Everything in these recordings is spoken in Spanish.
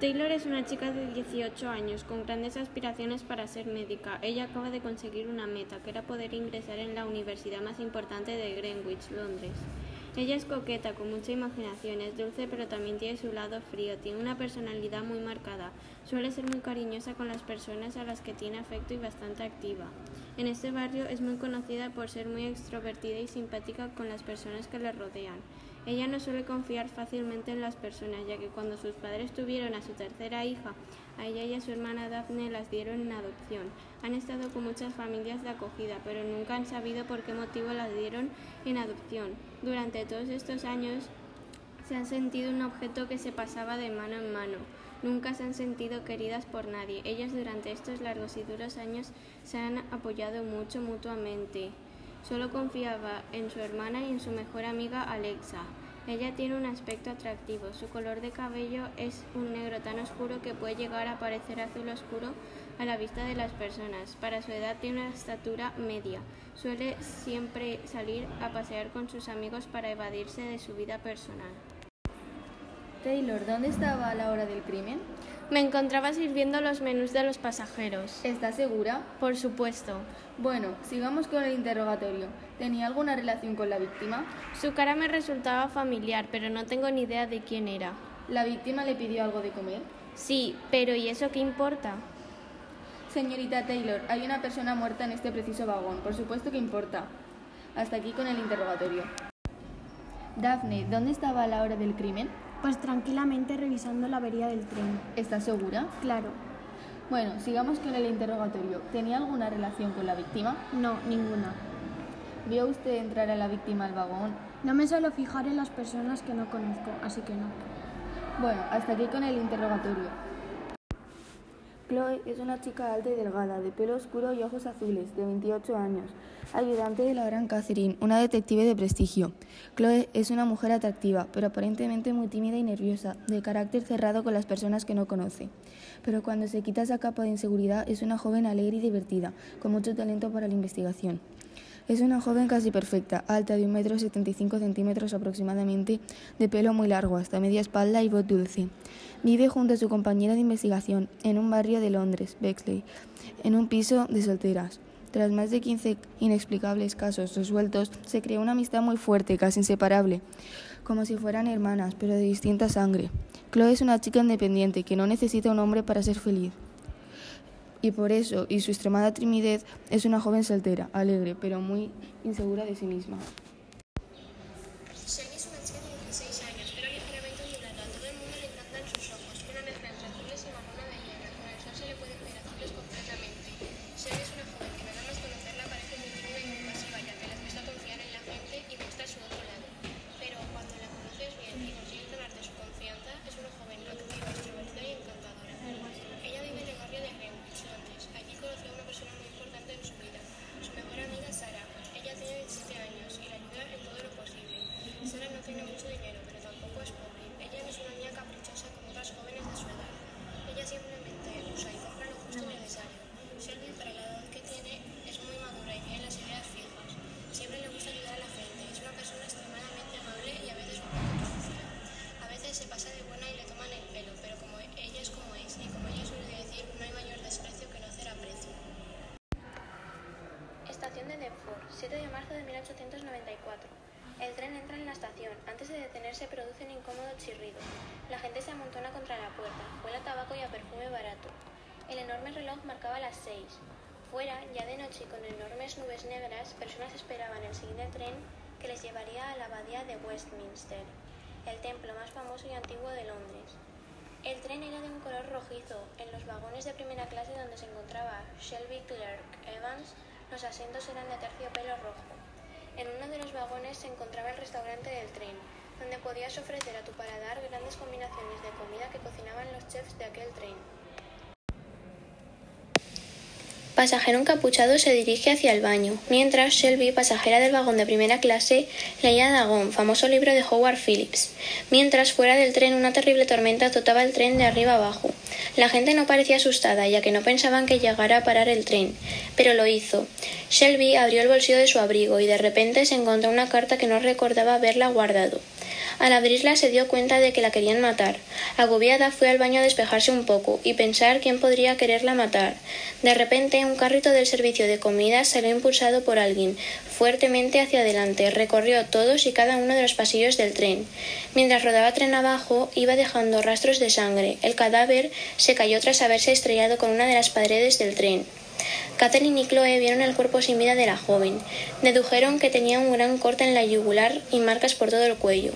Taylor es una chica de 18 años con grandes aspiraciones para ser médica. Ella acaba de conseguir una meta, que era poder ingresar en la universidad más importante de Greenwich, Londres. Ella es coqueta, con mucha imaginación, es dulce pero también tiene su lado frío, tiene una personalidad muy marcada, suele ser muy cariñosa con las personas a las que tiene afecto y bastante activa. En este barrio es muy conocida por ser muy extrovertida y simpática con las personas que le rodean. Ella no suele confiar fácilmente en las personas, ya que cuando sus padres tuvieron a su tercera hija, a ella y a su hermana Daphne las dieron en adopción. Han estado con muchas familias de acogida, pero nunca han sabido por qué motivo las dieron en adopción. Durante todos estos años se han sentido un objeto que se pasaba de mano en mano. Nunca se han sentido queridas por nadie. Ellas durante estos largos y duros años se han apoyado mucho mutuamente. Solo confiaba en su hermana y en su mejor amiga Alexa. Ella tiene un aspecto atractivo. Su color de cabello es un negro tan oscuro que puede llegar a parecer azul oscuro a la vista de las personas. Para su edad tiene una estatura media. Suele siempre salir a pasear con sus amigos para evadirse de su vida personal. Taylor, ¿dónde estaba a la hora del crimen? Me encontraba sirviendo los menús de los pasajeros. ¿Estás segura? Por supuesto. Bueno, sigamos con el interrogatorio. ¿Tenía alguna relación con la víctima? Su cara me resultaba familiar, pero no tengo ni idea de quién era. ¿La víctima le pidió algo de comer? Sí, pero ¿y eso qué importa? Señorita Taylor, hay una persona muerta en este preciso vagón. Por supuesto que importa. Hasta aquí con el interrogatorio. Daphne, ¿dónde estaba a la hora del crimen? Pues tranquilamente revisando la avería del tren. ¿Estás segura? Claro. Bueno, sigamos con el interrogatorio. ¿Tenía alguna relación con la víctima? No, ninguna. ¿Vio usted entrar a la víctima al vagón? No me suelo fijar en las personas que no conozco, así que no. Bueno, hasta aquí con el interrogatorio. Chloe es una chica alta y delgada, de pelo oscuro y ojos azules, de 28 años, ayudante de la gran Catherine, una detective de prestigio. Chloe es una mujer atractiva, pero aparentemente muy tímida y nerviosa, de carácter cerrado con las personas que no conoce. Pero cuando se quita esa capa de inseguridad es una joven alegre y divertida, con mucho talento para la investigación. Es una joven casi perfecta, alta de un metro centímetros aproximadamente, de pelo muy largo, hasta media espalda y voz dulce. Vive junto a su compañera de investigación en un barrio de Londres, Bexley, en un piso de solteras. Tras más de 15 inexplicables casos resueltos, se creó una amistad muy fuerte, casi inseparable, como si fueran hermanas, pero de distinta sangre. Chloe es una chica independiente que no necesita un hombre para ser feliz y por eso, y su extremada timidez, es una joven soltera, alegre, pero muy insegura de sí misma. 7 de marzo de 1894. El tren entra en la estación. Antes de detenerse produce un incómodo chirrido. La gente se amontona contra la puerta. Huele tabaco y a perfume barato. El enorme reloj marcaba las seis. Fuera, ya de noche y con enormes nubes negras, personas esperaban el siguiente tren que les llevaría a la abadía de Westminster, el templo más famoso y antiguo de Londres. El tren era de un color rojizo. En los vagones de primera clase donde se encontraba Shelby Clerk Evans, los asientos eran de terciopelo rojo. En uno de los vagones se encontraba el restaurante del tren, donde podías ofrecer a tu paladar grandes combinaciones de comida que cocinaban los chefs de aquel tren. Pasajero encapuchado se dirige hacia el baño, mientras Shelby, pasajera del vagón de primera clase, leía Dagon, famoso libro de Howard Phillips. Mientras fuera del tren una terrible tormenta azotaba el tren de arriba abajo. La gente no parecía asustada, ya que no pensaban que llegara a parar el tren, pero lo hizo. Shelby abrió el bolsillo de su abrigo y de repente se encontró una carta que no recordaba haberla guardado. Al abrirla se dio cuenta de que la querían matar. Agobiada fue al baño a despejarse un poco y pensar quién podría quererla matar. De repente un carrito del servicio de comida salió impulsado por alguien, fuertemente hacia adelante, recorrió todos y cada uno de los pasillos del tren. Mientras rodaba tren abajo, iba dejando rastros de sangre. El cadáver se cayó tras haberse estrellado con una de las paredes del tren. Catherine y Chloe vieron el cuerpo sin vida de la joven. Dedujeron que tenía un gran corte en la yugular y marcas por todo el cuello.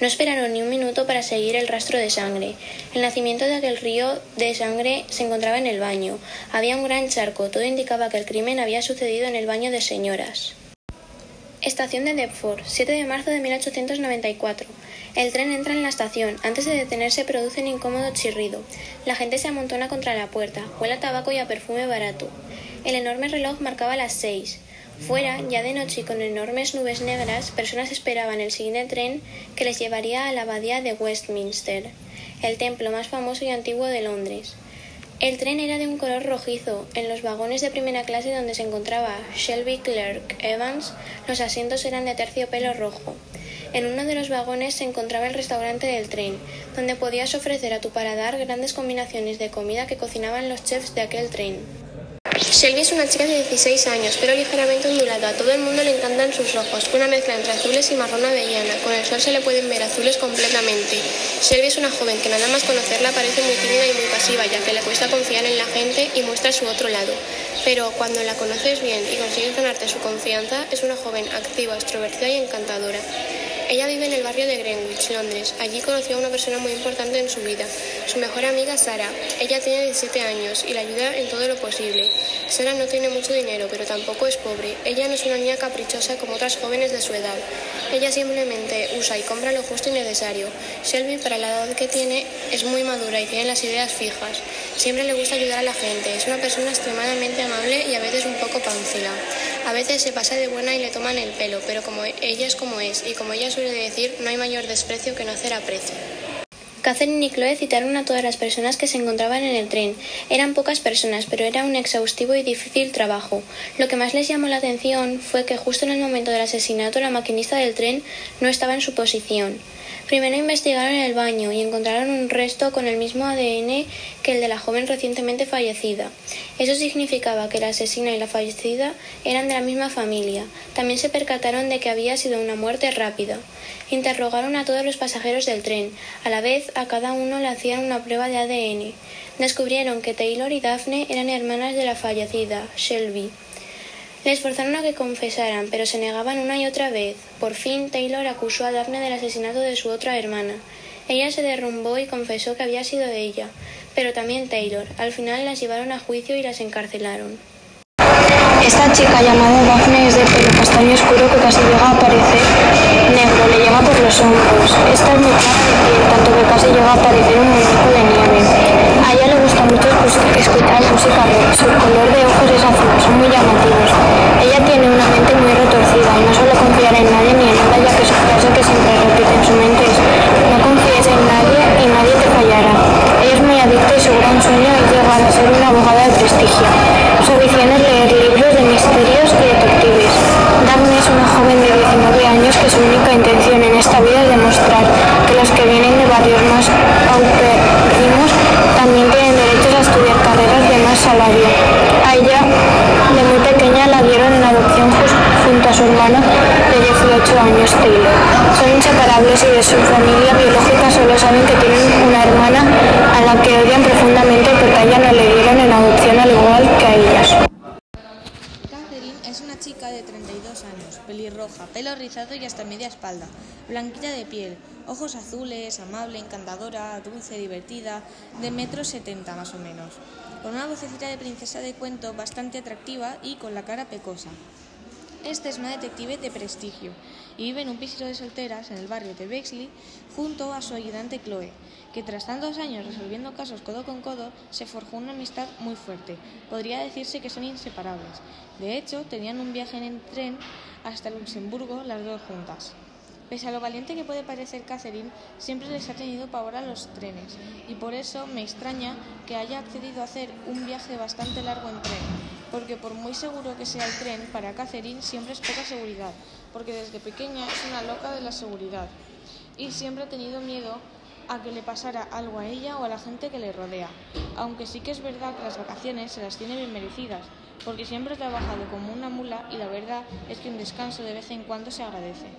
No esperaron ni un minuto para seguir el rastro de sangre. El nacimiento de aquel río de sangre se encontraba en el baño. Había un gran charco. Todo indicaba que el crimen había sucedido en el baño de señoras. Estación de Deptford, 7 de marzo de 1894. El tren entra en la estación. Antes de detenerse produce un incómodo chirrido. La gente se amontona contra la puerta. Huele tabaco y a perfume barato. El enorme reloj marcaba las seis. Fuera, ya de noche y con enormes nubes negras, personas esperaban el siguiente tren que les llevaría a la abadía de Westminster, el templo más famoso y antiguo de Londres. El tren era de un color rojizo. En los vagones de primera clase donde se encontraba Shelby Clerk Evans, los asientos eran de terciopelo rojo. En uno de los vagones se encontraba el restaurante del tren, donde podías ofrecer a tu paladar grandes combinaciones de comida que cocinaban los chefs de aquel tren. Shelby es una chica de 16 años, pero ligeramente ondulado. A todo el mundo le encantan sus ojos, una mezcla entre azules y marrón avellana. Con el sol se le pueden ver azules completamente. Shelby es una joven que nada más conocerla parece muy tímida y muy pasiva, ya que le cuesta confiar en la gente y muestra su otro lado. Pero cuando la conoces bien y consigues ganarte su confianza, es una joven activa, extrovertida y encantadora. Ella vive en el barrio de Greenwich, Londres. Allí conoció a una persona muy importante en su vida, su mejor amiga Sara. Ella tiene 17 años y la ayuda en todo lo posible. Sara no tiene mucho dinero, pero tampoco es pobre. Ella no es una niña caprichosa como otras jóvenes de su edad. Ella simplemente usa y compra lo justo y necesario. Shelby, para la edad que tiene, es muy madura y tiene las ideas fijas. Siempre le gusta ayudar a la gente. Es una persona extremadamente amable y a veces un poco pánfila. A veces se pasa de buena y le toman el pelo, pero como ella es como es y como ella suele decir, no hay mayor desprecio que no hacer aprecio. Catherine y Chloe citaron a todas las personas que se encontraban en el tren. Eran pocas personas, pero era un exhaustivo y difícil trabajo. Lo que más les llamó la atención fue que justo en el momento del asesinato la maquinista del tren no estaba en su posición. Primero investigaron el baño y encontraron un resto con el mismo ADN que el de la joven recientemente fallecida. Eso significaba que la asesina y la fallecida eran de la misma familia. También se percataron de que había sido una muerte rápida. Interrogaron a todos los pasajeros del tren. A la vez, a cada uno le hacían una prueba de ADN. Descubrieron que Taylor y Daphne eran hermanas de la fallecida, Shelby. Les forzaron a que confesaran, pero se negaban una y otra vez. Por fin, Taylor acusó a Daphne del asesinato de su otra hermana. Ella se derrumbó y confesó que había sido ella, pero también Taylor. Al final las llevaron a juicio y las encarcelaron. Esta chica llamada Daphne es de pelo castaño oscuro que casi llega a parecer negro, le llega por los hombros. Esta es muy clara de piel, tanto que casi llega a parecer un muñeco de nieve. 8 años Taylor. Son inseparables y de su familia biológica solo saben que tienen una hermana a la que odian profundamente porque a ella no le dieron en adopción al igual que a ellas. Catherine es una chica de 32 años, pelirroja, pelo rizado y hasta media espalda, blanquita de piel, ojos azules, amable, encantadora, dulce, divertida, de metro setenta más o menos, con una vocecita de princesa de cuento bastante atractiva y con la cara pecosa. Esta es una detective de prestigio y vive en un piso de solteras en el barrio de Bexley junto a su ayudante Chloe, que tras tantos años resolviendo casos codo con codo se forjó una amistad muy fuerte. Podría decirse que son inseparables. De hecho, tenían un viaje en tren hasta Luxemburgo las dos juntas. Pese a lo valiente que puede parecer Catherine, siempre les ha tenido pavor a los trenes y por eso me extraña que haya accedido a hacer un viaje bastante largo en tren, porque por muy seguro que sea el tren, para Catherine siempre es poca seguridad, porque desde pequeña es una loca de la seguridad. y siempre ha tenido miedo a que le pasara algo a ella o a la gente que le rodea. Aunque sí que es verdad que las vacaciones se las tiene bien merecidas, porque siempre ha trabajado como una mula y la verdad es que un descanso de vez en cuando se agradece.